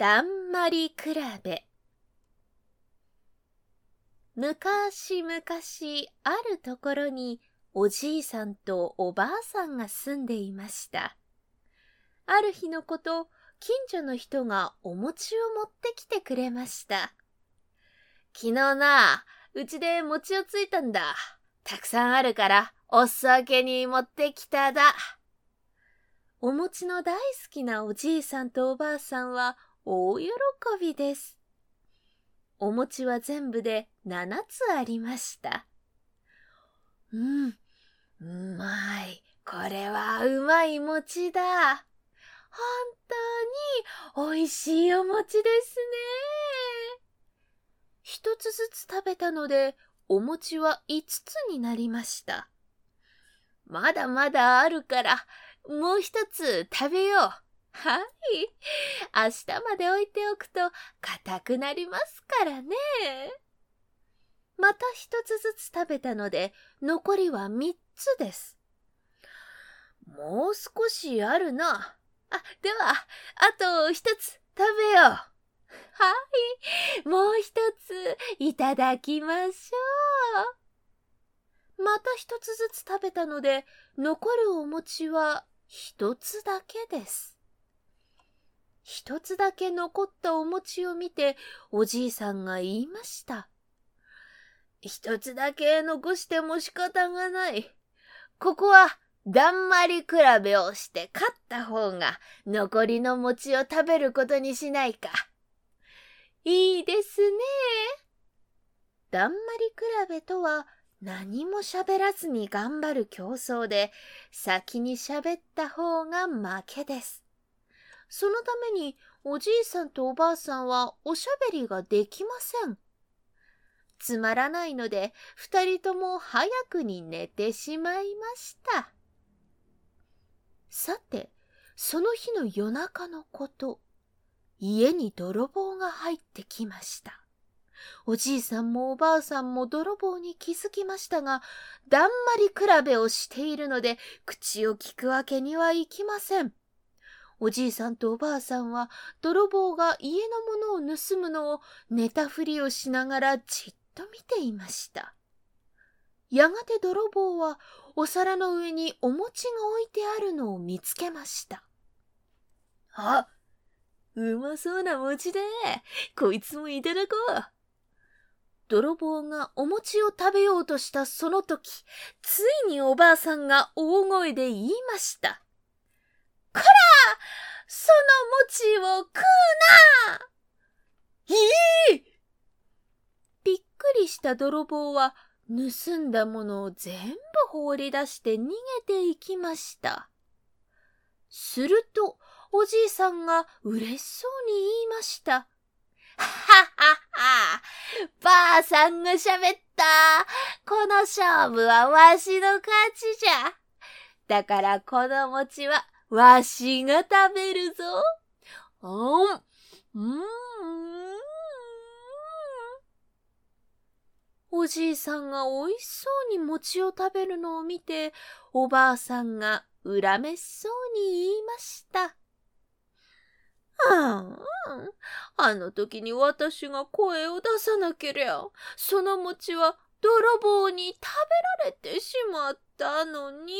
だんまり比べむかしむかしあるところにおじいさんとおばあさんが住んでいました。ある日のこと、近所の人がお餅を持ってきてくれました。昨日な、うちで餅をついたんだ。たくさんあるから、お酒に持ってきただ。お餅の大好きなおじいさんとおばあさんは大喜びです。お餅は全部で7つありました。うん、うまい。これはうまい餅だ。本当に美味しいお餅ですね。一つずつ食べたので、お餅は5つになりました。まだまだあるから、もう一つ食べよう。はい。明日まで置いておくと硬くなりますからね。また一つずつ食べたので、残りは三つです。もう少しあるな。あ、では、あと一つ食べよう。はい、もう一ついただきましょう。また一つずつ食べたので、残るお餅は一つだけです。一つだけ残ったお餅を見て、おじいさんが言いました。一つだけ残しても仕方がない。ここは、だんまり比べをして勝った方が残りの餅を食べることにしないか。いいですね。だんまり比べとは何も喋らずに頑張る競争で先に喋った方が負けです。そのためにおじいさんとおばあさんはおしゃべりができません。つまらないので二人とも早くに寝てしまいました。さて、その日の夜中のこと、家に泥棒が入ってきました。おじいさんもおばあさんも泥棒に気づきましたが、だんまり比べをしているので、口を聞くわけにはいきません。おじいさんとおばあさんは泥棒が家のものを盗むのを寝たふりをしながらじっと見ていました。やがて泥棒はお皿の上にお餅が置いてあるのを見つけました。あ、うまそうな餅で、こいつもいただこう。泥棒がお餅を食べようとしたその時、ついにおばあさんが大声で言いました。こらその餅を食うな。いいびっくりした泥棒は盗んだものを全部放り出して逃げていきました。すると、おじいさんが嬉しそうに言いました。ははは。ばあさんが喋った。この勝負はわしの勝ちじゃ。だからこの餅はわしが食べるぞ。うん、うん。おじいさんがおいしそうに餅を食べるのを見て、おばあさんが恨めしそうに言いました。あの時に私が声を出さなけりゃ、その餅は泥棒に食べられてしまったのに。